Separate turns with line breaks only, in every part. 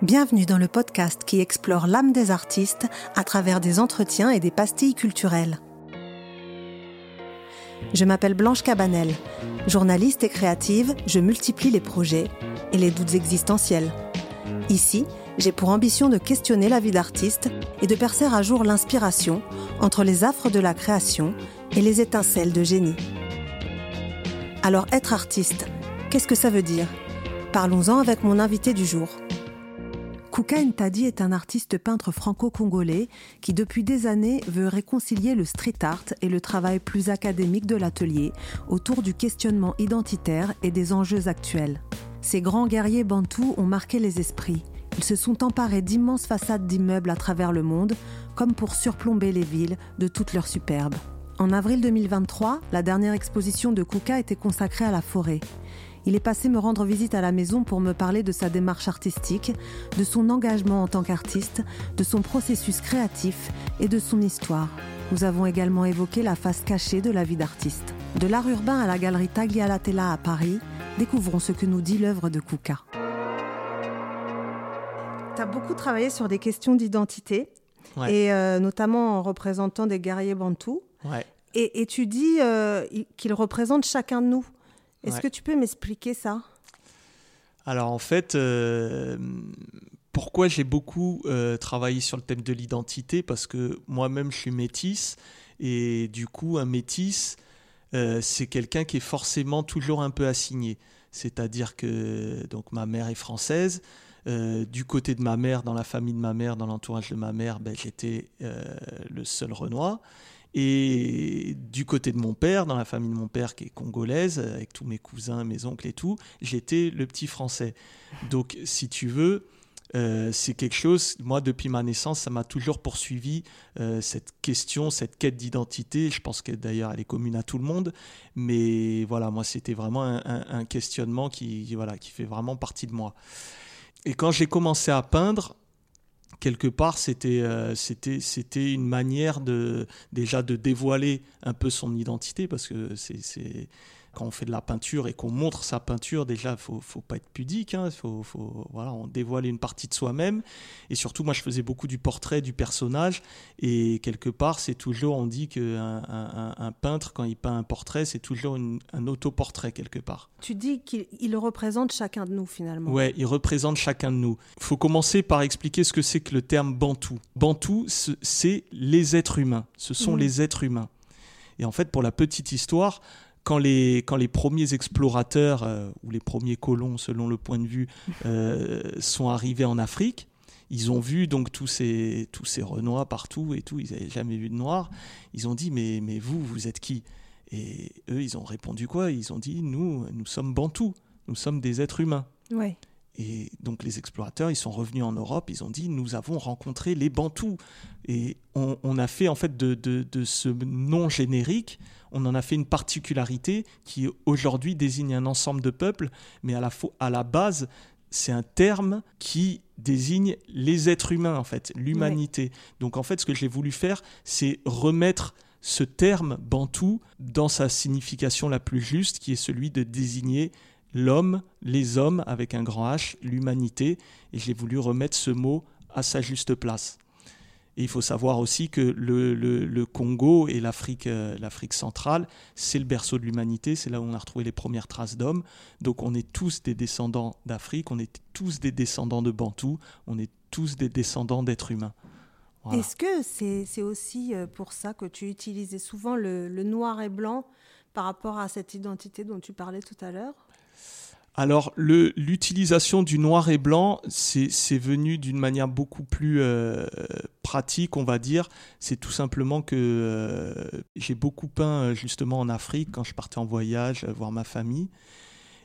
Bienvenue dans le podcast qui explore l'âme des artistes à travers des entretiens et des pastilles culturelles. Je m'appelle Blanche Cabanel. Journaliste et créative, je multiplie les projets et les doutes existentiels. Ici, j'ai pour ambition de questionner la vie d'artiste et de percer à jour l'inspiration entre les affres de la création et les étincelles de génie. Alors être artiste, qu'est-ce que ça veut dire? Parlons-en avec mon invité du jour. Kouka Ntadi est un artiste peintre franco-congolais qui depuis des années veut réconcilier le street art et le travail plus académique de l'atelier autour du questionnement identitaire et des enjeux actuels. Ces grands guerriers bantous ont marqué les esprits. Ils se sont emparés d'immenses façades d'immeubles à travers le monde, comme pour surplomber les villes de toute leur superbe. En avril 2023, la dernière exposition de Kouka était consacrée à la forêt il est passé me rendre visite à la maison pour me parler de sa démarche artistique, de son engagement en tant qu'artiste, de son processus créatif et de son histoire. Nous avons également évoqué la face cachée de la vie d'artiste. De l'art urbain à la galerie Taglialatella à Paris, découvrons ce que nous dit l'œuvre de Kouka. Tu as beaucoup travaillé sur des questions d'identité, et euh, notamment en représentant des guerriers bantous. Et, tu dis euh, qu'ils représentent chacun de nous. Est-ce que tu peux m'expliquer ça?
Alors en fait, euh, pourquoi j'ai beaucoup euh, travaillé sur le thème de l'identité? Parce que moi-même je suis métisse et du coup un métis, euh, c'est quelqu'un qui est forcément toujours un peu assigné. C'est-à-dire que donc ma mère est française. du côté de ma mère, dans la famille de ma mère, dans l'entourage de ma mère, ben, j'étais le seul Renoir. Et du côté de mon père, dans la famille de mon père qui est congolaise, avec tous mes cousins, mes oncles et tout, j'étais le petit français. Donc, si tu veux, euh, c'est quelque chose, moi, depuis ma naissance, ça m'a toujours poursuivi, euh, cette question, cette quête d'identité. Je pense que d'ailleurs, elle est commune à tout le monde. Mais voilà, moi, c'était vraiment un, un, questionnement qui, voilà, qui fait vraiment partie de moi. Et quand j'ai commencé à peindre, quelque part, c'était euh, c'était c'était une manière de déjà de dévoiler un peu son identité parce que c'est quand on fait de la peinture et qu'on montre sa peinture, déjà, il faut, faut pas être pudique. Hein, faut, faut, voilà, on dévoile une partie de soi-même. Et surtout, moi, je faisais beaucoup du portrait du personnage. Et quelque part, c'est toujours, on dit qu'un un, un, peintre, quand il peint un portrait, c'est toujours un autoportrait quelque part.
Tu dis qu'il représente chacun de nous, finalement.
Ouais, il représente chacun de nous. Il faut commencer par expliquer ce que c'est que le terme bantou. Bantou, c'est les êtres humains. Ce sont mmh. les êtres humains. Et en fait, pour la petite histoire, quand les, quand les premiers explorateurs, euh, ou les premiers colons selon le point de vue, euh, sont arrivés en Afrique, ils ont vu donc tous ces, tous ces renois partout et tout, ils n'avaient jamais vu de noirs. Ils ont dit mais, mais vous, vous êtes qui? Et eux, ils ont répondu quoi? Ils ont dit nous, nous sommes bantous, nous sommes des êtres humains.
Ouais.
Et donc les explorateurs, ils sont revenus en Europe, ils ont dit, nous avons rencontré les Bantous. Et on, a fait en fait de, de, ce nom générique, on en a fait une particularité qui aujourd'hui désigne un ensemble de peuples, mais à la, à la base, c'est un terme qui désigne les êtres humains, en fait, l'humanité. Donc en fait, ce que j'ai voulu faire, c'est remettre ce terme bantou dans sa signification la plus juste, qui est celui de désigner l'homme, les hommes avec un grand H, l'humanité, et j'ai voulu remettre ce mot à sa juste place. Et il faut savoir aussi que le, Congo et l'Afrique, euh, l'Afrique centrale, c'est le berceau de l'humanité, c'est là où on a retrouvé les premières traces d'hommes. Donc on est tous des descendants d'Afrique, on est tous des descendants de Bantous, on est tous des descendants d'êtres humains.
Est-ce que c'est aussi euh, pour ça que tu utilisais souvent le noir et blanc par rapport à cette identité dont tu parlais tout à l'heure?
Alors, l'utilisation du noir et blanc, c'est venu d'une manière beaucoup plus euh, pratique, on va dire. C'est tout simplement que euh, j'ai beaucoup peint euh, justement en Afrique quand je partais en voyage voir ma famille.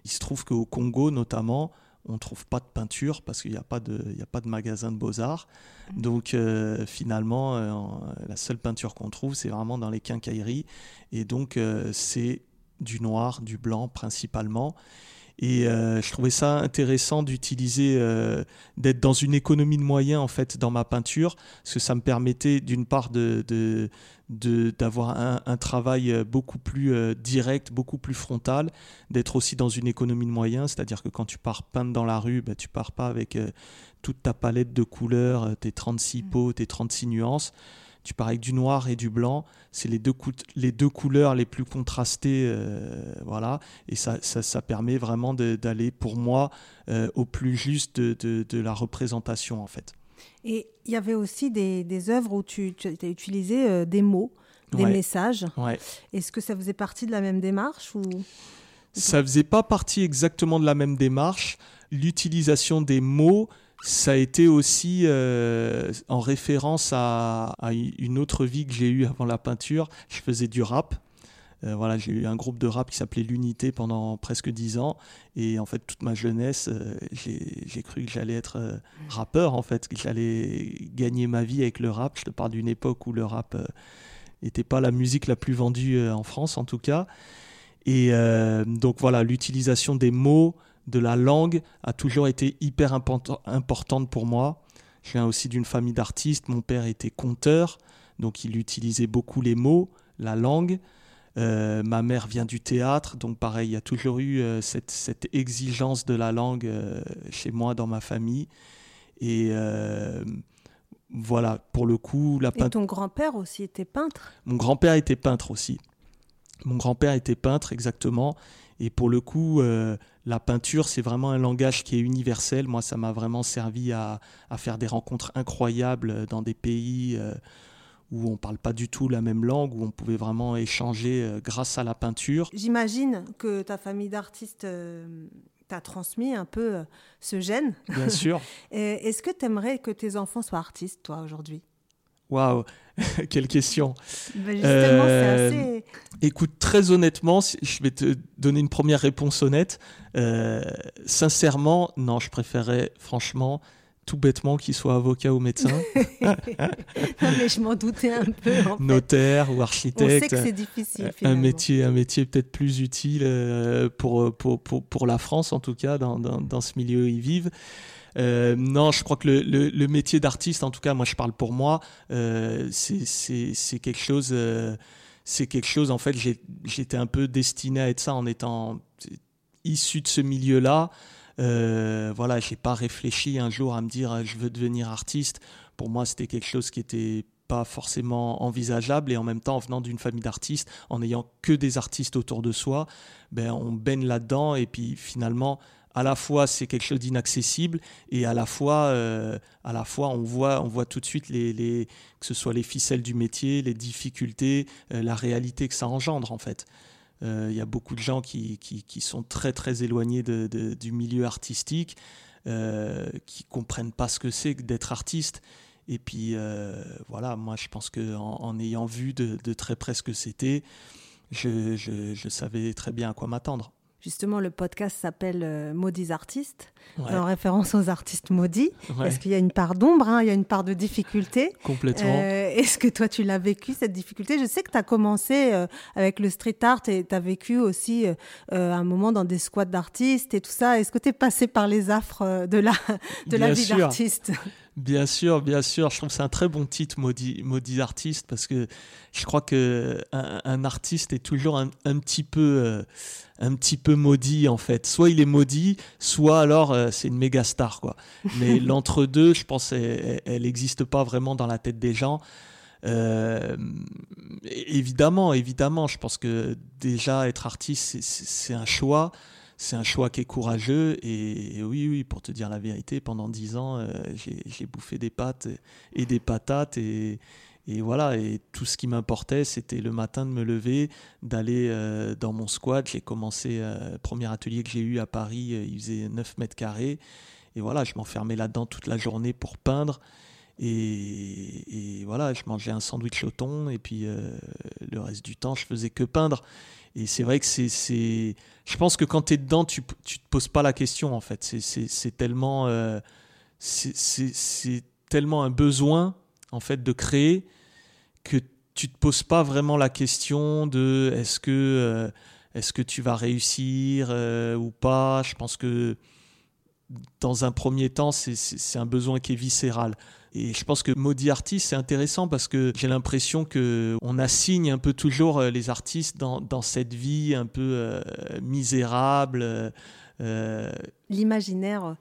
Il se trouve qu'au Congo, notamment, on ne trouve pas de peinture parce qu'il n'y a, pas de, a pas de magasin de beaux-arts. Donc finalement, la seule peinture qu'on trouve, c'est vraiment dans les quincailleries. Et donc c'est du noir, du blanc principalement. Et euh, je trouvais ça intéressant d'utiliser, euh, d'être dans une économie de moyens en fait dans ma peinture, parce que ça me permettait d'une part de, d'avoir un, un, travail beaucoup plus direct, beaucoup plus frontal, d'être aussi dans une économie de moyens, c'est-à-dire que quand tu pars peindre dans la rue, bah, tu pars pas avec toute ta palette de couleurs, tes 36 mmh. pots, tes 36 nuances tu pars avec du noir et du blanc. C'est les deux, les deux couleurs les plus contrastées. Euh, voilà. Et ça, ça, permet vraiment d'aller, pour moi, euh, au plus juste de, de, la représentation, en fait.
Et il y avait aussi des, des œuvres où tu, tu as utilisé euh, des mots, des messages.
Ouais.
Est-ce que ça faisait partie de la même démarche ou...
Ça faisait pas partie exactement de la même démarche. L'utilisation des mots, ça a été aussi euh, en référence à, une autre vie que j'ai eue avant la peinture. Je faisais du rap. Euh, voilà, j'ai eu un groupe de rap qui s'appelait l'Unité pendant presque dix ans. Et en fait, toute ma jeunesse, euh, j'ai cru que j'allais être rappeur, en fait, que j'allais gagner ma vie avec le rap. Je te parle d'une époque où le rap n'était pas la musique la plus vendue en France, en tout cas. Et donc voilà, l'utilisation des mots, de la langue a toujours été hyper importante pour moi. Je viens aussi d'une famille d'artistes. Mon père était conteur, donc il utilisait beaucoup les mots, la langue. Euh, ma mère vient du théâtre, donc pareil, il y a toujours eu euh, cette, exigence de la langue euh, chez moi, dans ma famille. Et voilà, pour le coup, la
peinture. Et ton grand-père aussi était peintre?
Mon grand-père était peintre aussi. Mon grand-père était peintre, exactement. Et pour le coup, la peinture, c'est vraiment un langage qui est universel. Moi, ça m'a vraiment servi à, faire des rencontres incroyables dans des pays euh, où on ne parle pas du tout la même langue, où on pouvait vraiment échanger euh, grâce à la peinture.
J'imagine que ta famille d'artistes t'a transmis un peu ce gène.
Bien sûr.
Est-ce que tu aimerais que tes enfants soient artistes, toi, aujourd'hui?
Waouh, quelle question.
Ben, justement, c'est euh, assez...
Écoute, très honnêtement, je vais te donner une première réponse honnête. Euh, sincèrement, non, je préférerais franchement tout bêtement qu'il soit avocat ou médecin.
mais je m'en doutais un peu.
Notaire ou architecte.
On sait que c'est difficile.
Un métier, un métier peut-être plus utile euh, pour, pour, pour, pour, la France, en tout cas, dans, dans, dans ce milieu où ils vivent. Euh, non, je crois que le, métier d'artiste, en tout cas, moi je parle pour moi, euh, c'est quelque chose. Euh, c'est quelque chose, en fait, j'étais un peu destiné à être ça en étant issu de ce milieu-là. Voilà, j'ai pas réfléchi un jour à me dire je veux devenir artiste. Pour moi, c'était quelque chose qui était pas forcément envisageable et en même temps en venant d'une famille d'artistes en n'ayant que des artistes autour de soi ben on baigne là-dedans et puis finalement à la fois c'est quelque chose d'inaccessible et à la fois euh, à la fois on voit on voit tout de suite les, que ce soit les ficelles du métier les difficultés euh, la réalité que ça engendre en fait. Euh, il y a beaucoup de gens qui, qui, qui sont très très éloignés du milieu artistique qui comprennent pas ce que c'est d'être artiste. Et puis voilà moi je pense que en, ayant vu de, très près ce que c'était je, je savais très bien à quoi m'attendre
Justement, le podcast s'appelle euh, Maudits artistes, en référence aux artistes maudits. Est-ce qu'il y a une part d'ombre, hein, il y a une part de difficulté?
Complètement.
Euh, est-ce que toi, tu l'as vécu, cette difficulté? Je sais que tu as commencé euh, avec le street art et tu as vécu aussi un moment dans des squats d'artistes et tout ça. Est-ce que tu es passé par les affres de la, de la vie d'artiste?
Bien sûr, bien sûr. Je trouve que c'est un très bon titre, maudit, maudit artiste, parce que je crois que un, artiste est toujours un, un petit peu un petit peu maudit en fait. Soit il est maudit, soit alors euh, c'est une méga star quoi. Mais l'entre-deux, je pense, elle n'existe pas vraiment dans la tête des gens. Euh, évidemment, évidemment, je pense que déjà être artiste, c'est un choix. C'est un choix qui est courageux et, oui, oui, pour te dire la vérité, pendant dix ans, euh, j'ai bouffé des pâtes et des patates et, voilà, et tout ce qui m'importait, c'était le matin de me lever, d'aller euh, dans mon squat. J'ai commencé, euh, premier atelier que j'ai eu à Paris, euh, il faisait 9 mètres carrés. Et voilà, je m'enfermais là-dedans toute la journée pour peindre. Et, voilà, je mangeais un sandwich au thon, et puis le reste du temps, je faisais que peindre. Et c'est vrai que c'est. Je pense que quand tu es dedans, tu ne te poses pas la question, en fait. C'est tellement. c'est tellement un besoin en fait de créer que tu te poses pas vraiment la question de est-ce que euh, est-ce que tu vas réussir ou pas Je pense que dans un premier temps, c'est un besoin qui est viscéral. Et je pense que maudit artiste, c'est intéressant parce que j'ai l'impression que on assigne un peu toujours euh, les artistes dans, dans cette vie un peu euh, misérable.
Euh, L'imaginaire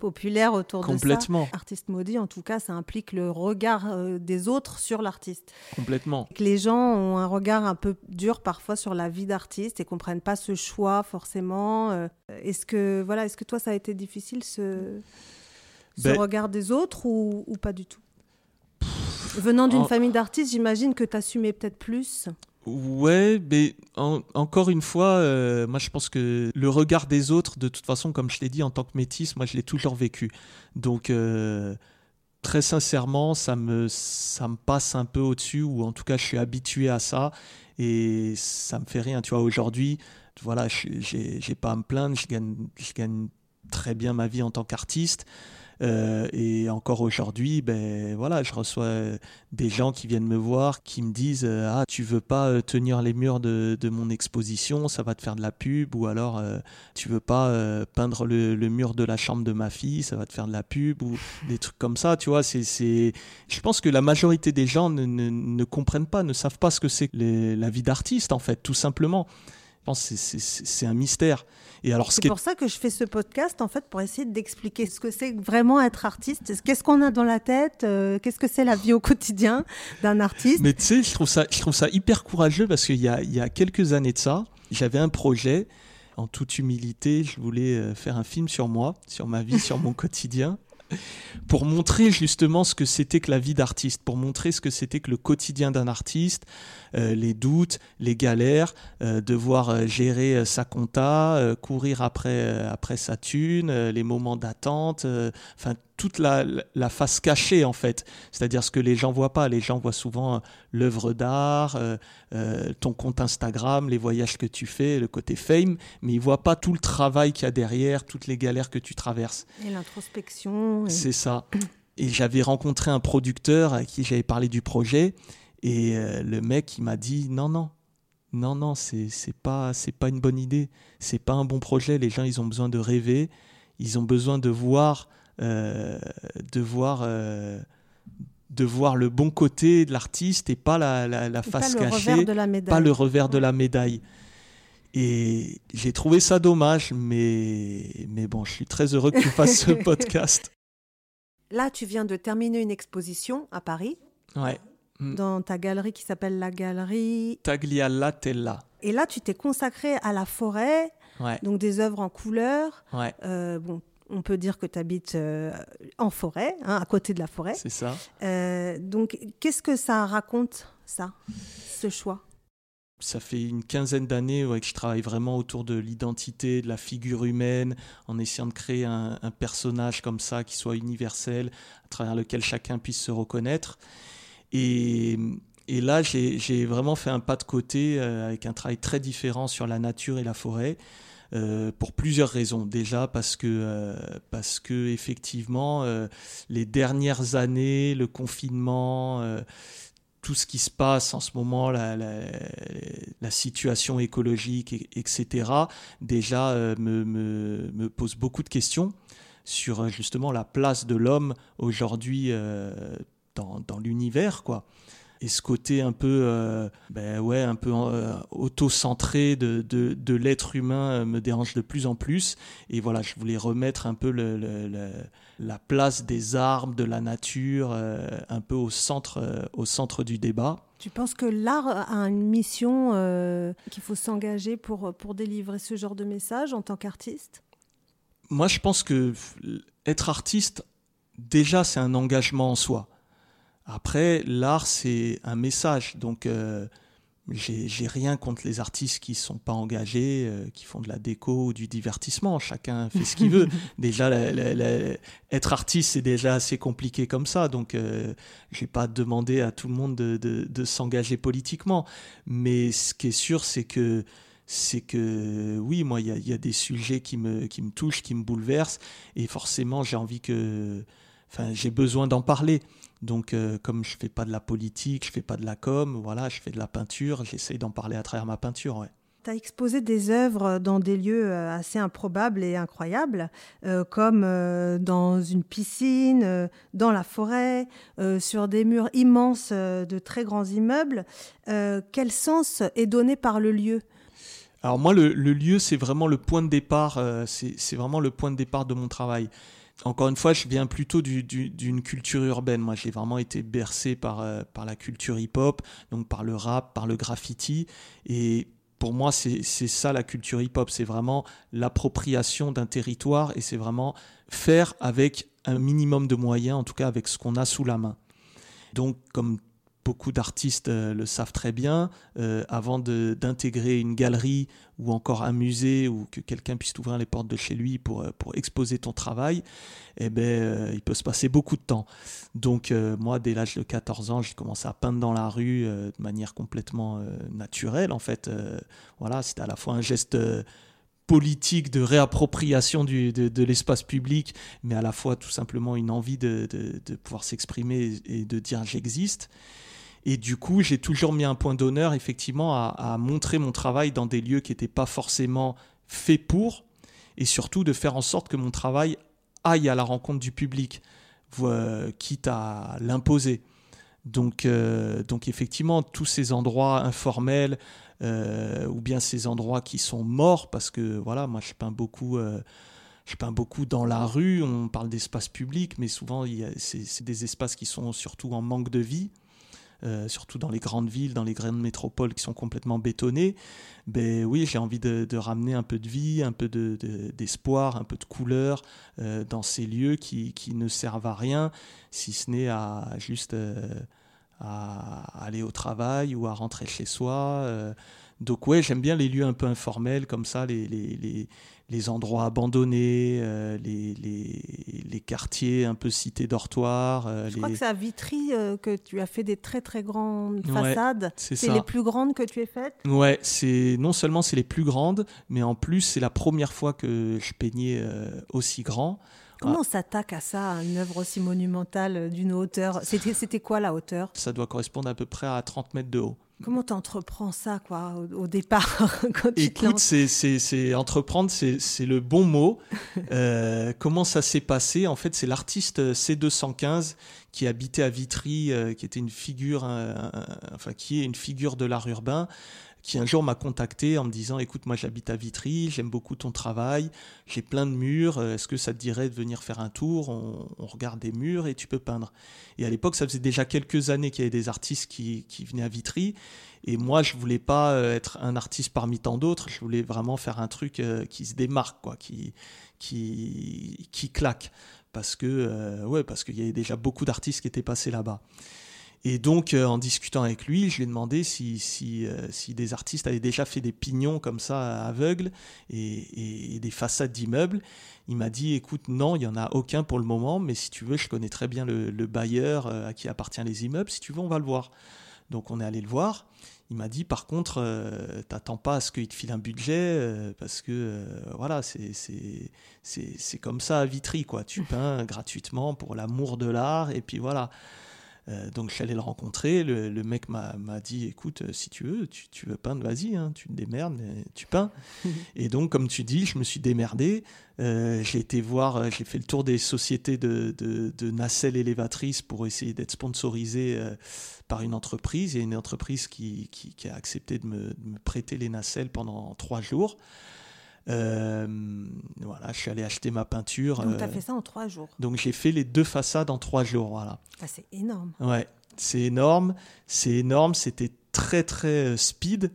populaire autour
Complètement.
de ça. Artiste maudit, en tout cas, ça implique le regard des autres sur l'artiste.
Complètement.
les gens ont un regard un peu dur parfois sur la vie d'artiste et comprennent pas ce choix forcément. Est-ce que voilà, est-ce que toi ça a été difficile ce ce ben, regard des autres ou, pas du tout? Venant d'une famille d'artistes, j'imagine que tu assumais peut-être plus.
Ouais, mais encore une fois, euh, moi je pense que le regard des autres, de toute façon, comme je l'ai dit en tant que métis, moi je l'ai toujours vécu. Donc euh, très sincèrement, ça me, ça me passe un peu au-dessus, ou en tout cas je suis habitué à ça, et ça me fait rien. Tu vois, aujourd'hui, voilà, j'ai pas à me plaindre, je gagne, je gagne très bien ma vie en tant qu'artiste. Euh, et encore aujourd'hui, ben voilà, je reçois des gens qui viennent me voir, qui me disent euh, ah tu veux pas euh, tenir les murs de, de, mon exposition, ça va te faire de la pub, ou alors tu veux pas peindre le, le, mur de la chambre de ma fille, ça va te faire de la pub, ou des trucs comme ça, tu vois. C'est, c'est... Je pense que la majorité des gens ne, ne, ne comprennent pas, ne savent pas ce que c'est la vie d'artiste en fait, tout simplement. Je pense que c'est, un mystère.
Et alors, c'est pour ça que je fais ce podcast, en fait, pour essayer d'expliquer ce que c'est vraiment être artiste. Qu'est-ce qu'on a dans la tête euh, Qu'est-ce que c'est la vie au quotidien d'un artiste?
Mais tu sais, je trouve ça, je trouve ça hyper courageux parce qu'il y a, il y a quelques années de ça, j'avais un projet. En toute humilité, je voulais euh, faire un film sur moi, sur ma vie, sur mon quotidien pour montrer justement ce que c'était que la vie d'artiste, pour montrer ce que c'était que le quotidien d'un artiste, les doutes, les galères, euh, devoir euh, gérer sa compta, courir après, après sa thune, les moments d'attente, enfin toute la, la, face cachée en fait, c'est-à-dire ce que les gens voient pas. Les gens voient souvent euh, l'œuvre d'art, euh, euh, ton compte Instagram, les voyages que tu fais, le côté fame, mais ils voient pas tout le travail qu'il y a derrière, toutes les galères que tu traverses.
Et l'introspection.
C'est ça. Et j'avais rencontré un producteur à qui j'avais parlé du projet, et le mec il m'a dit non non. Non, non, c'est pas, c'est pas une bonne idée. C'est pas un bon projet. Les gens, ils ont besoin de rêver. Ils ont besoin de voir euh, de voir euh, de voir le bon côté de l'artiste et pas la, la, face cachée, pas le revers de la médaille. Et j'ai trouvé ça dommage, mais, mais bon, je suis très heureux que tu fasses ce podcast.
Là, tu viens de terminer une exposition à Paris.
Ouais.
Mm. Dans ta galerie qui s'appelle la galerie
Taglialatella.
Et là, tu t'es consacré à la forêt,
ouais.
donc des œuvres en couleur.
Ouais.
Euh, bon, on peut dire que tu habites euh, en forêt, hein, à côté de la forêt.
C'est ça.
Euh, donc, qu'est-ce que ça raconte, ça, ce choix?
Ça fait une quinzaine d'années que je travaille vraiment autour de l'identité, de la figure humaine, en essayant de créer un, personnage comme ça qui soit universel, à travers lequel chacun puisse se reconnaître. Et, là, j'ai vraiment fait un pas de côté euh, avec un travail très différent sur la nature et la forêt. Euh, pour plusieurs raisons. Déjà parce que, euh, parce que effectivement, les dernières années, le confinement, tout ce qui se passe en ce moment, la, la, situation écologique, etc., déjà me, me, me, pose beaucoup de questions sur justement la place de l'homme aujourd'hui dans, dans l'univers, quoi et ce côté un peu, euh, ben ouais, un peu euh, auto-centré de, de, de l'être humain euh, me dérange de plus en plus. Et voilà, je voulais remettre un peu le, la place des arbres, de la nature, un peu au centre, au centre du débat.
Tu penses que l'art a une mission qu'il faut s'engager pour, pour délivrer ce genre de message en tant qu'artiste?
Moi, je pense que être artiste, déjà, c'est un engagement en soi. Après, l'art, c'est un message. Donc, euh, j'ai rien contre les artistes qui sont pas engagés, euh, qui font de la déco ou du divertissement. Chacun fait ce qu'il veut. Déjà, être artiste, c'est déjà assez compliqué comme ça. Donc, euh, je vais pas demander à tout le monde de, de, s'engager politiquement. Mais ce qui est sûr, c'est que c'est que oui, moi, il y a, y a, des sujets qui me, qui me touchent, qui me bouleversent, et forcément, j'ai envie que, enfin, j'ai besoin d'en parler. Donc, euh, comme je fais pas de la politique, je fais pas de la com, voilà, je fais de la peinture, j'essaye d'en parler à travers ma peinture, ouais.
Tu as exposé des œuvres dans des lieux assez improbables et incroyables, comme dans une piscine, dans la forêt, sur des murs immenses de très grands immeubles. quel sens est donné par le lieu?
Alors moi, le, lieu, c'est vraiment le point de départ. Euh, c'est vraiment le point de départ de mon travail. Encore une fois, je viens plutôt d'une culture urbaine. Moi, j'ai vraiment été bercé par, euh, par la culture hip-hop, donc par le rap, par le graffiti. Et pour moi, c'est ça la culture hip-hop. C'est vraiment l'appropriation d'un territoire et c'est vraiment faire avec un minimum de moyens, en tout cas avec ce qu'on a sous la main. Donc, comme beaucoup d'artistes euh, le savent très bien, euh, avant d'intégrer une galerie ou encore un musée ou que quelqu'un puisse ouvrir les portes de chez lui pour, euh, pour exposer ton travail, eh ben, il peut se passer beaucoup de temps. Donc moi, dès l'âge de 14 ans, j'ai commencé à peindre dans la rue de manière complètement naturelle. En fait, voilà, c'était à la fois un geste politique de réappropriation du, de, l'espace public, mais à la fois tout simplement une envie de, de pouvoir s'exprimer et de dire j'existe. Et du coup, j'ai toujours mis un point d'honneur, effectivement, à, montrer mon travail dans des lieux qui n'étaient pas forcément faits pour, et surtout de faire en sorte que mon travail aille à la rencontre du public, quitte à l'imposer. Donc, euh, donc effectivement, tous ces endroits informels, euh, ou bien ces endroits qui sont morts, parce que voilà, moi je peins beaucoup. Euh, je peins beaucoup dans la rue, on parle d'espace public, mais souvent c'est des espaces qui sont surtout en manque de vie. Euh, surtout dans les grandes villes, dans les grandes métropoles qui sont complètement bétonnées, ben oui, j'ai envie de, ramener un peu de vie, un peu d'espoir, de, un peu de couleur euh, dans ces lieux qui, qui, ne servent à rien, si ce n'est à juste euh, à aller au travail ou à rentrer chez soi. Donc ouais, j'aime bien les lieux un peu informels comme ça, les, les, les les endroits abandonnés, euh, les, les, les, quartiers un peu cités dortoirs.
Euh, Je crois que c'est à Vitry euh, que tu as fait des très très grandes façades. c'est les plus grandes que tu aies faites?
Ouais, c'est non seulement c'est les plus grandes, mais en plus c'est la première fois que je peignais aussi grand.
Comment ah. on s'attaque à ça, à une œuvre aussi monumentale d'une hauteur? C'était quoi la hauteur?
Ça doit correspondre à peu près à 30 mètres de haut.
Comment tu entreprends ça, quoi, au, départ
quand Écoute, c'est entreprendre, c'est le bon mot. Euh, comment ça s'est passé? En fait, c'est l'artiste C215 qui habitait à Vitry, euh, qui était une figure, enfin qui est une figure de l'art urbain, qui un jour m'a contacté en me disant écoute moi j'habite à Vitry, j'aime beaucoup ton travail, j'ai plein de murs, euh, est-ce que ça te dirait de venir faire un tour? On, regarde des murs et tu peux peindre. Et à l'époque ça faisait déjà quelques années qu'il y avait des artistes qui, qui, venaient à Vitry et moi je voulais pas euh, être un artiste parmi tant d'autres, je voulais vraiment faire un truc euh, qui se démarque quoi, qui qui qui claque parce que ouais parce qu'il y avait déjà beaucoup d'artistes qui étaient passés là-bas. Et donc, euh, en discutant avec lui, je lui ai demandé euh, si, des artistes avaient déjà fait des pignons comme ça aveugles et, des façades d'immeubles. Il m'a dit, écoute, non, il n'y en a aucun pour le moment, mais si tu veux, je connais très bien le, le bailleur euh, à qui appartient les immeubles. Si tu veux, on va le voir. Donc, on est allé le voir. Il m'a dit, par contre, t'attends pas à ce qu'il te file un budget, parce que, voilà, c'est comme ça à Vitry, quoi. Tu peins gratuitement pour l'amour de l'art, et puis voilà. Euh, donc allé le rencontrer, le, mec m'a dit écoute, euh, si tu veux, tu, veux peindre, vas-y, hein, tu te démerdes, tu peins. et donc comme tu dis, je me suis démerdé, euh, j'ai été voir, j'ai fait le tour des sociétés de, de, nacelles élévatrices pour essayer d'être sponsorisé par une entreprise. Il y a une entreprise qui, qui, a accepté de me, de me, prêter les nacelles pendant trois jours. Euh, voilà, je suis allé acheter ma peinture.
Donc, tu as euh, fait ça en trois jours
Donc, j'ai fait les deux façades en trois jours. Voilà.
Ah, c'est énorme.
Ouais, c'est énorme. C'est énorme. C'était très, très euh, speed.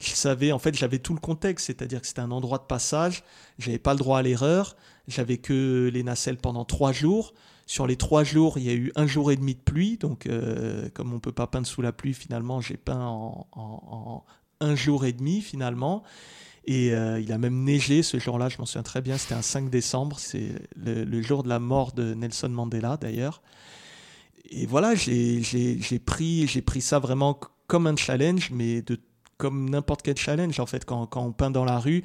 Je savais, en fait, j'avais tout le contexte, c'est-à-dire que c'était un endroit de passage. J'avais pas le droit à l'erreur. J'avais que les nacelles pendant trois jours. Sur les trois jours, il y a eu un jour et demi de pluie. Donc, comme on peut pas peindre sous la pluie, finalement, j'ai peint en, en, un jour et demi, finalement. Et euh, il a même neigé ce jour-là, je m'en souviens très bien, c'était un 5 décembre, c'est le, jour de la mort de Nelson Mandela d'ailleurs. Et voilà, j'ai pris, pris ça vraiment comme un challenge, mais comme n'importe quel challenge en fait, quand, on peint dans la rue,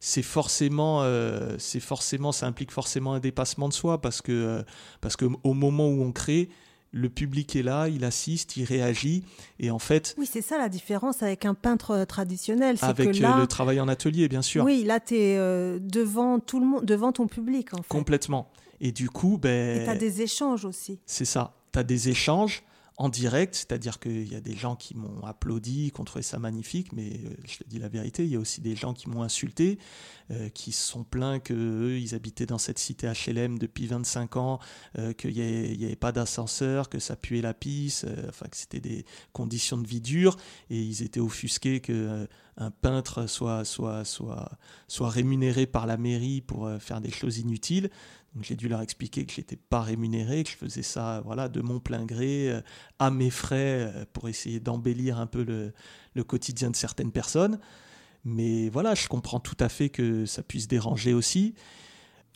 c'est forcément, euh, forcément, ça implique forcément un dépassement de soi parce que, euh, parce que au moment où on crée, le public est là, il assiste, il réagit. Et en fait.
Oui, c'est ça la différence avec un peintre euh, traditionnel.
Avec
que là,
le travail en atelier, bien sûr.
Oui, là, tu es euh, devant, tout le monde, devant ton public. En fait.
Complètement. Et du coup, ben.
Et tu as des échanges aussi.
C'est ça. Tu as des échanges en direct, c'est-à-dire qu'il y a des gens qui m'ont applaudi, qui ont trouvé ça magnifique, mais euh, je te dis la vérité, il y a aussi des gens qui m'ont insulté, euh, qui se sont plaints qu'eux, ils habitaient dans cette cité HLM depuis 25 ans, euh, qu'il n'y avait, pas d'ascenseur, que ça puait la pisse, enfin que c'était des conditions de vie dures, et ils étaient offusqués que un peintre soit, soit, soit, soit rémunéré par la mairie pour faire des choses inutiles. Donc j'ai dû leur expliquer que je n'étais pas rémunéré, que je faisais ça voilà, de mon plein gré, euh, à mes frais, euh, pour essayer d'embellir un peu le, le, quotidien de certaines personnes. Mais voilà, je comprends tout à fait que ça puisse déranger aussi.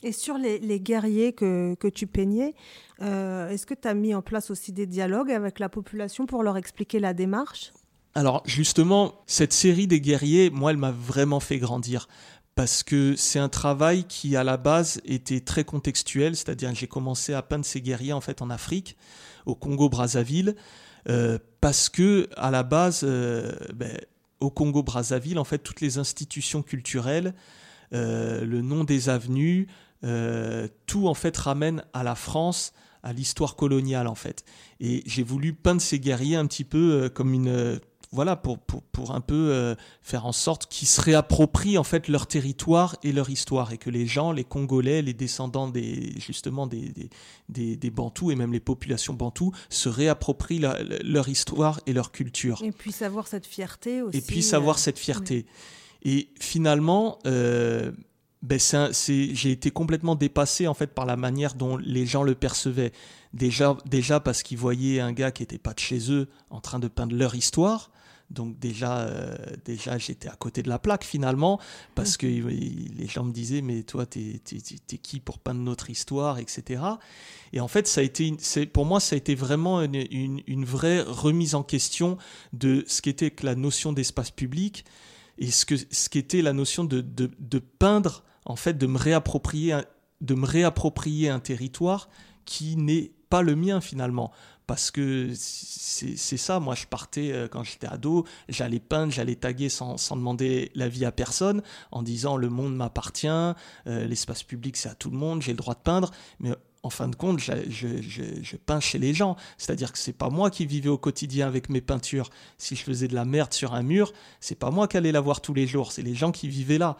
Et sur les, les guerriers que, que, tu peignais, euh, est-ce que tu as mis en place aussi des dialogues avec la population pour leur expliquer la démarche?
Alors justement, cette série des guerriers, moi, elle m'a vraiment fait grandir parce que c'est un travail qui à la base était très contextuel, c'est-à-dire que j'ai commencé à peindre ces guerriers en fait en Afrique, au Congo Brazzaville, euh, parce que à la base, euh, ben, au Congo Brazzaville, en fait, toutes les institutions culturelles, euh, le nom des avenues, tout en fait ramène à la France à l'histoire coloniale en fait. Et j'ai voulu peindre ces guerriers un petit peu comme une voilà, pour, pour, un peu euh, faire en sorte qu'ils se réapproprient en fait leur territoire et leur histoire et que les gens, les Congolais, les descendants des justement des, des, des, Bantous et même les populations Bantous se réapproprient leur histoire et leur culture.
Et puissent avoir cette fierté aussi.
Et puissent avoir euh, cette fierté. Et finalement, euh, ben j'ai été complètement dépassé en fait par la manière dont les gens le percevaient. Déjà, déjà parce qu'ils voyaient un gars qui n'était pas de chez eux en train de peindre leur histoire. Donc déjà, euh, déjà j'étais à côté de la plaque finalement, parce que les gens me disaient, mais toi, t'es es, qui pour peindre notre histoire, etc. Et en fait, ça a été, pour moi, ça a été vraiment une, une, vraie remise en question de ce qu'était la notion d'espace public et ce que ce qu'était la notion de, de, de, peindre, en fait, de me réapproprier, de me réapproprier un territoire qui n'est pas le mien finalement parce que c'est ça, moi je partais euh, quand j'étais ado, j'allais peindre, j'allais taguer sans, sans, demander l'avis à personne, en disant le monde m'appartient, euh, l'espace public c'est à tout le monde, j'ai le droit de peindre, mais en fin de compte, je, je, peins chez les gens. C'est-à-dire que c'est pas moi qui vivais au quotidien avec mes peintures. Si je faisais de la merde sur un mur, c'est pas moi qui allais la voir tous les jours, c'est les gens qui vivaient là.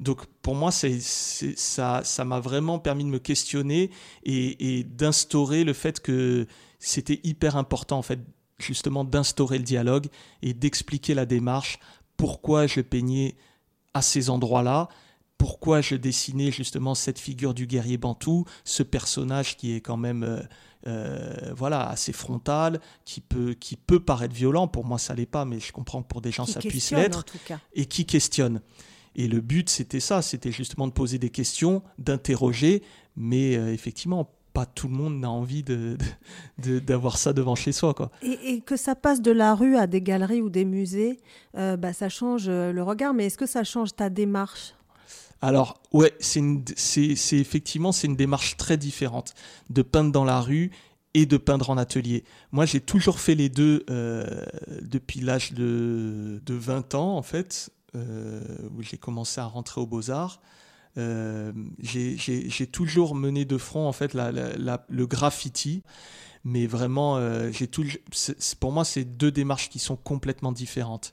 Donc pour moi, c'est, ça, ça m'a vraiment permis de me questionner et, et d'instaurer le fait que c'était hyper important en fait justement d'instaurer le dialogue et d'expliquer la démarche, pourquoi je peignais à ces endroits-là, pourquoi je dessinais justement cette figure du guerrier bantou, ce personnage qui est quand même euh, euh, voilà assez frontal, qui peut qui peut paraître violent. Pour moi, ça l'est pas, mais je comprends que pour des gens ça puisse l'être et qui questionne. Et le but, c'était ça, c'était justement de poser des questions, d'interroger, mais euh, effectivement pas tout le monde n'a envie d'avoir de, ça devant chez soi. Quoi.
Et, que ça passe de la rue à des galeries ou des musées, euh, bah, ça change euh, le regard, mais est-ce que ça change ta démarche?
Alors ouais, c'est effectivement c'est une démarche très différente de peindre dans la rue et de peindre en atelier. Moi, j'ai toujours fait les deux euh, depuis l'âge de, de, 20 ans, en fait, où j'ai commencé à rentrer aux beaux-arts. Euh, j'ai toujours mené de front en fait le graffiti, mais vraiment, euh, pour moi, c'est deux démarches qui sont complètement différentes.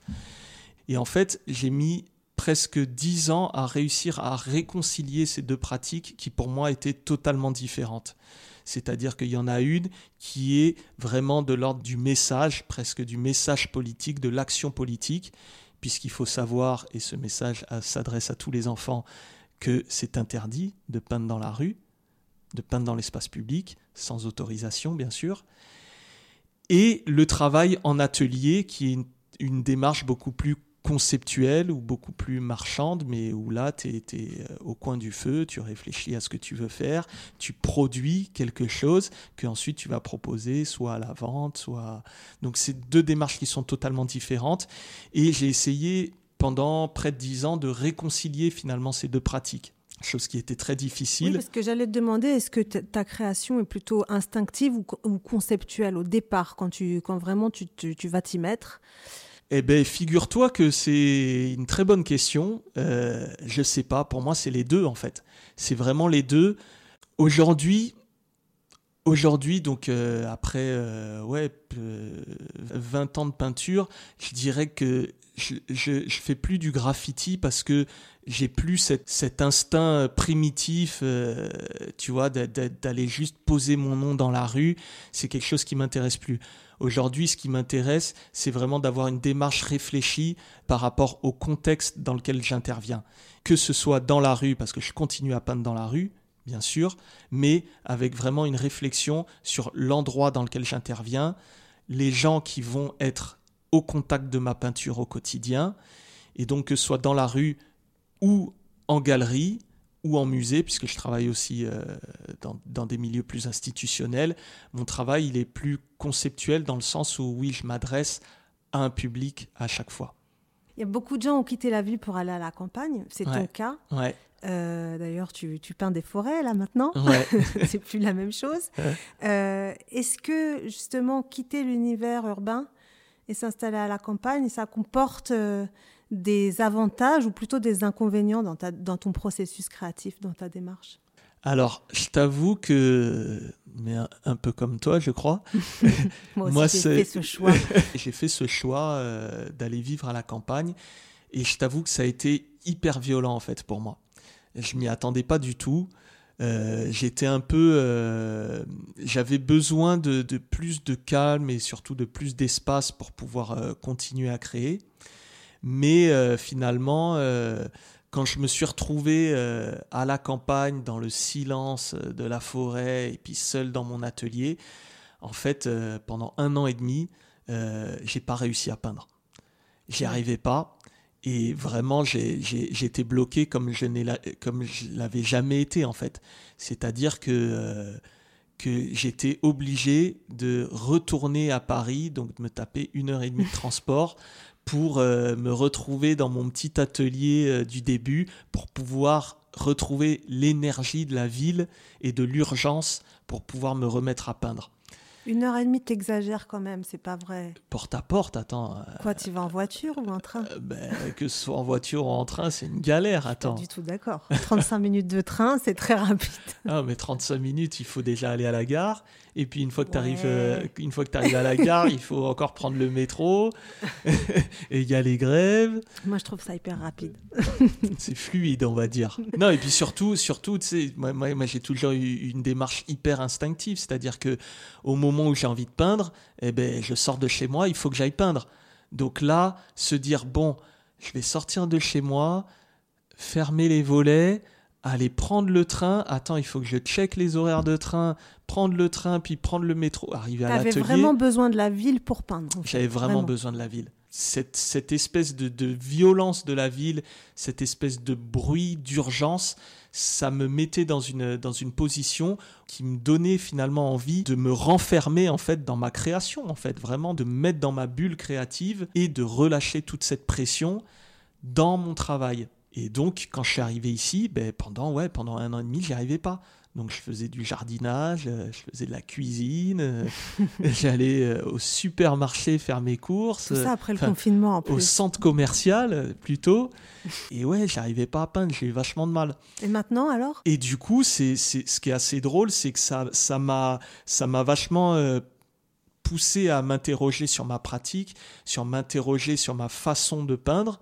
Et en fait, j'ai mis presque dix ans à réussir à réconcilier ces deux pratiques qui pour moi étaient totalement différentes. C'est-à-dire qu'il y en a une qui est vraiment de l'ordre du message, presque du message politique, de l'action politique, puisqu'il faut savoir, et ce message s'adresse à tous les enfants, que c'est interdit de peindre dans la rue, de peindre dans l'espace public, sans autorisation bien sûr, et le travail en atelier qui est une, démarche beaucoup plus conceptuelle ou beaucoup plus marchande, mais où là, tu es, euh, au coin du feu, tu réfléchis à ce que tu veux faire, tu produis quelque chose que ensuite tu vas proposer soit à la vente, soit... Donc c'est deux démarches qui sont totalement différentes. Et j'ai essayé pendant près de dix ans de réconcilier finalement ces deux pratiques. chose qui était très difficile. Oui,
parce que j'allais te demander, est-ce que ta création est plutôt instinctive ou, conceptuelle au départ, quand, tu, quand vraiment tu, tu, vas t'y mettre?
Eh bien, figure-toi que c'est une très bonne question. Euh, je sais pas, pour moi, c'est les deux, en fait. C'est vraiment les deux. Aujourd'hui, Aujourd'hui, donc euh, après euh, ouais, 20 ans de peinture, je dirais que je, je, fais plus du graffiti parce que j'ai plus cet instinct primitif, euh, tu vois, d'aller juste poser mon nom dans la rue. C'est quelque chose qui m'intéresse plus. Aujourd'hui, ce qui m'intéresse, c'est vraiment d'avoir une démarche réfléchie par rapport au contexte dans lequel j'interviens. Que ce soit dans la rue, parce que je continue à peindre dans la rue, bien sûr, mais avec vraiment une réflexion sur l'endroit dans lequel j'interviens, les gens qui vont être au contact de ma peinture au quotidien, et donc que ce soit dans la rue ou en galerie ou en musée, puisque je travaille aussi euh, dans, des milieux plus institutionnels, mon travail il est plus conceptuel dans le sens où oui, je m'adresse à un public à chaque fois.
Il y a beaucoup de gens ont quitté la ville pour aller à la campagne, c'est ton cas.
Ouais.
Euh, d'ailleurs, tu, peins des forêts là maintenant.
Ouais.
c'est plus la même chose. Euh, est-ce que justement quitter l'univers urbain et s'installer à la campagne, ça comporte des avantages ou plutôt des inconvénients dans, ta, dans ton processus créatif, dans ta démarche?
Alors, je t'avoue que, mais un, peu comme toi, je crois.
Moi, j'ai fait ce choix.
j'ai fait ce choix d'aller vivre à la campagne, et je t'avoue que ça a été hyper violent en fait pour moi. Je m'y attendais pas du tout. Euh, j'étais un peu, euh, j'avais besoin de, plus de calme et surtout de plus d'espace pour pouvoir euh, continuer à créer. Mais finalement, quand je me suis retrouvé à la campagne, dans le silence de la forêt et puis seul dans mon atelier, en fait, pendant un an et demi, j'ai pas réussi à peindre. J'y arrivais pas. Et vraiment, j'étais bloqué comme je l'avais jamais été en fait. C'est-à-dire que euh, que j'étais obligé de retourner à Paris, donc de me taper une heure et demie de transport pour euh, me retrouver dans mon petit atelier euh, du début, pour pouvoir retrouver l'énergie de la ville et de l'urgence pour pouvoir me remettre à peindre.
Une heure et demie, t'exagères quand même, c'est pas vrai.
Porte à porte, attends.
Euh, Quoi, tu vas en voiture ou en train?
euh, ben, Que ce soit en voiture ou en train, c'est une galère, attends.
Pas du tout d'accord. 35 minutes de train, c'est très rapide.
Ah, mais 35 minutes, il faut déjà aller à la gare. Et puis une fois que tu arrives, euh, une fois que arrives à la gare, il faut encore prendre le métro. et il y a les grèves.
Moi, je trouve ça hyper rapide.
c'est fluide, on va dire. Non, et puis surtout, surtout, tu sais, moi, moi, j'ai toujours eu une démarche hyper instinctive, c'est-à-dire que au moment où j'ai envie de peindre, eh ben, je sors de chez moi, il faut que j'aille peindre. Donc là, se dire bon, je vais sortir de chez moi, fermer les volets aller prendre le train. Attends, il faut que je check les horaires de train, prendre le train, puis prendre le métro, arriver à l'atelier.
J'avais vraiment besoin de la ville pour peindre.
J'avais vraiment, besoin de la ville. Cette, cette espèce de, de, violence de la ville, cette espèce de bruit, d'urgence, ça me mettait dans une, dans une position qui me donnait finalement envie de me renfermer en fait dans ma création, en fait, vraiment de me mettre dans ma bulle créative et de relâcher toute cette pression dans mon travail. Et donc, quand je suis arrivé ici, ben, pendant, ouais, pendant un an et demi, j'y arrivais pas. Donc, je faisais du jardinage, euh, je faisais de la cuisine, euh, j'allais euh, au supermarché faire mes courses.
Tout ça après le confinement, en plus.
Au centre commercial, plutôt. Et ouais, j'arrivais pas à peindre, j'ai eu vachement de mal.
Et maintenant, alors?
Et du coup, c'est, ce qui est assez drôle, c'est que ça, ça m'a, ça m'a vachement poussé à m'interroger sur ma pratique, sur m'interroger sur ma façon de peindre.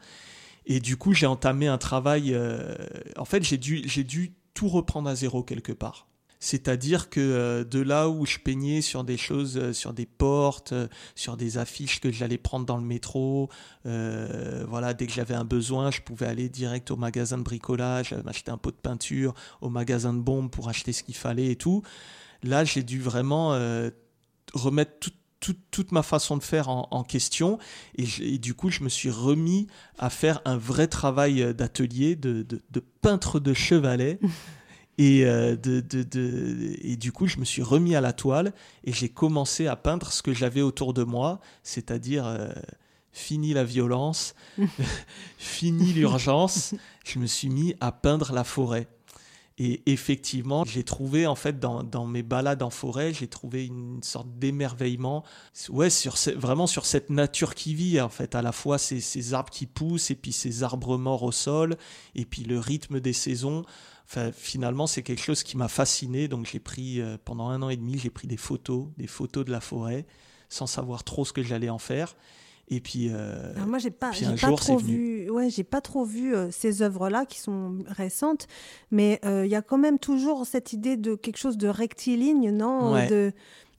Et du coup, j'ai entamé un travail. Euh, en fait, j'ai dû, j'ai dû tout reprendre à zéro quelque part. C'est-à-dire que euh, de là où je peignais sur des choses, euh, sur des portes, sur des affiches que j'allais prendre dans le métro, voilà, dès que j'avais un besoin, je pouvais aller direct au magasin de bricolage, m'acheter un pot de peinture, au magasin de bombes pour acheter ce qu'il fallait et tout. Là, j'ai dû vraiment remettre tout, toute, ma façon de faire en, question. Et, du coup, je me suis remis à faire un vrai travail euh, d'atelier, de, peintre de chevalet. Et, euh, de, et du coup, je me suis remis à la toile et j'ai commencé à peindre ce que j'avais autour de moi, c'est-à-dire euh, fini la violence, fini l'urgence. Je me suis mis à peindre la forêt. Et effectivement, j'ai trouvé, en fait, dans, mes balades en forêt, j'ai trouvé une sorte d'émerveillement, ouais, sur vraiment sur cette nature qui vit, en fait, à la fois ces, ces, arbres qui poussent, et puis ces arbres morts au sol, et puis le rythme des saisons. Enfin, finalement, c'est quelque chose qui m'a fasciné. Donc, j'ai pris, euh, pendant un an et demi, j'ai pris des photos, des photos de la forêt, sans savoir trop ce que j'allais en faire. Et puis, euh,
moi, j'ai pas, j'ai pas, trop vu, ouais, j'ai pas trop vu euh, ces œuvres-là qui sont récentes, mais euh, il y a quand même toujours cette idée de quelque chose de rectiligne, non de,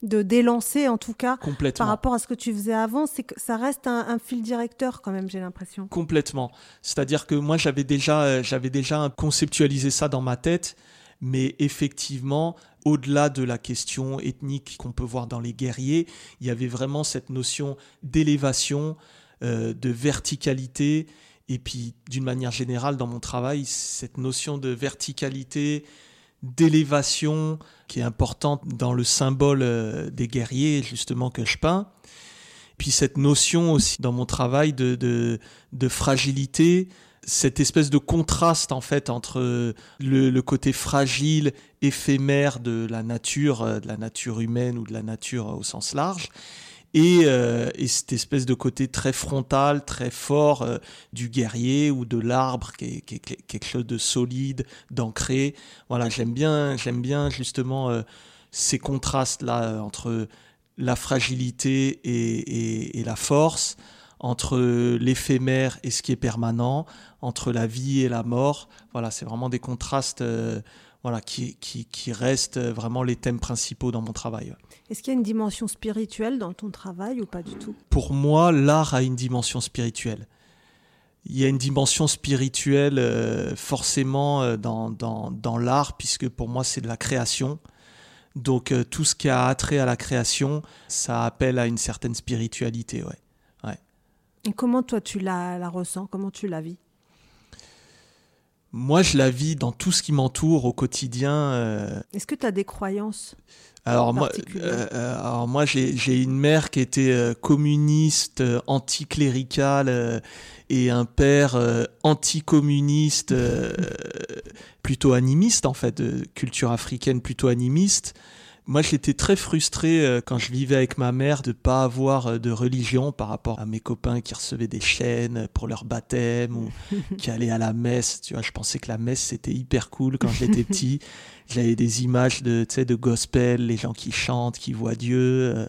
de d'élancer en tout cas par rapport à ce que tu faisais avant, c'est que ça reste un, fil directeur quand même, j'ai l'impression.
Complètement. C'est-à-dire que moi, j'avais déjà, j'avais déjà conceptualisé ça dans ma tête, mais effectivement, au-delà de la question ethnique qu'on peut voir dans les guerriers, il y avait vraiment cette notion d'élévation, euh, de verticalité, et puis d'une manière générale dans mon travail, cette notion de verticalité, d'élévation qui est importante dans le symbole euh, des guerriers justement que je peins. Puis cette notion aussi dans mon travail de, de fragilité, cette espèce de contraste en fait entre le, côté fragile, éphémère de la nature, euh, de la nature humaine ou de la nature au sens large, et, euh, cette espèce de côté très frontal, très fort euh, du guerrier ou de l'arbre, qui est, quelque chose de solide, d'ancré. Voilà, j'aime bien, j'aime bien justement ces contrastes là entre la fragilité et la force entre l'éphémère et ce qui est permanent, entre la vie et la mort. Voilà, c'est vraiment des contrastes euh, voilà, qui, qui, qui, restent vraiment les thèmes principaux dans mon travail.
Est-ce qu'il y a une dimension spirituelle dans ton travail ou pas du tout?
Pour moi, l'art a une dimension spirituelle. Il y a une dimension spirituelle euh, forcément euh, dans, dans, dans l'art, puisque pour moi c'est de la création. Donc tout ce qui a trait à la création, ça appelle à une certaine spiritualité. Ouais.
Et comment toi tu la, la ressens? Comment tu la vis?
Moi, je la vis dans tout ce qui m'entoure au quotidien. Euh.
Est-ce que tu as des croyances
alors moi, euh, euh, alors moi j'ai une mère qui était communiste, anticléricale et un père anticommuniste, plutôt animiste en fait, de culture africaine plutôt animiste. Moi, j'étais très frustré euh, quand je vivais avec ma mère de pas avoir euh, de religion par rapport à mes copains qui recevaient des chaînes pour leur baptême ou qui allaient à la messe. Tu vois, je pensais que la messe c'était hyper cool quand j'étais petit. J'avais des images de, tu sais, de gospel, les gens qui chantent, qui voient Dieu.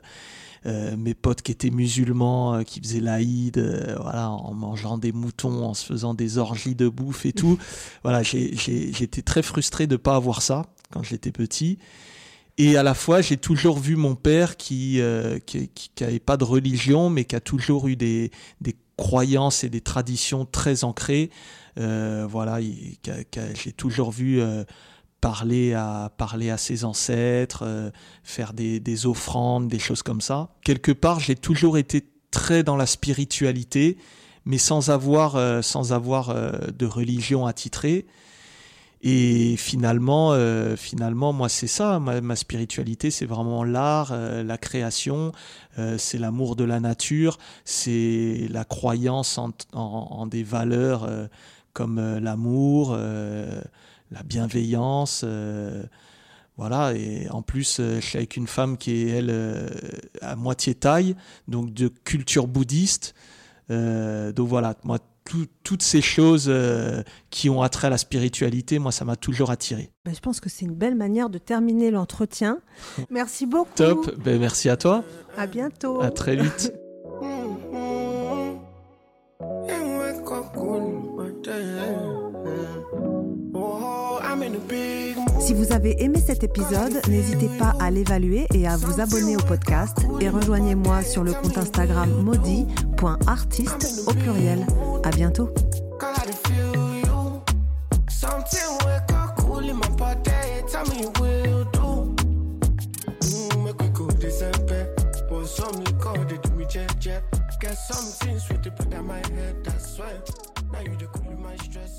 Euh, mes potes qui étaient musulmans, qui faisaient l'Aïd, voilà, en mangeant des moutons, en se faisant des orgies de bouffe et tout. voilà, j'étais très frustré de pas avoir ça quand j'étais petit. Et à la fois, j'ai toujours vu mon père qui euh, qui, qui, pas de religion, mais qui a toujours eu des, des croyances et des traditions très ancrées. Euh, voilà, j'ai toujours vu euh, parler à parler à ses ancêtres, euh, faire des, des offrandes, des choses comme ça. Quelque part, j'ai toujours été très dans la spiritualité, mais sans avoir sans avoir de religion attitrée. Et finalement, euh, finalement, moi, c'est ça. Ma, spiritualité, c'est vraiment l'art, euh, la création, euh, c'est l'amour de la nature, c'est la croyance en, des valeurs comme l'amour, la bienveillance. voilà, et en plus, je suis avec une femme qui est, elle, à moitié taille, donc de culture bouddhiste. donc voilà, moi, toutes ces choses euh, qui ont attrait à la spiritualité, moi, ça m'a toujours attiré.
Ben, je pense que c'est une belle manière de terminer l'entretien. Merci beaucoup.
Top, ben, merci à toi.
À bientôt.
À très vite.
Si vous avez aimé cet épisode, n'hésitez pas à l'évaluer et à vous abonner au podcast et rejoignez-moi sur le compte Instagram maudit.artiste au pluriel. À bientôt. Get some things with the put on my head, that's why. Now you the cool my stress.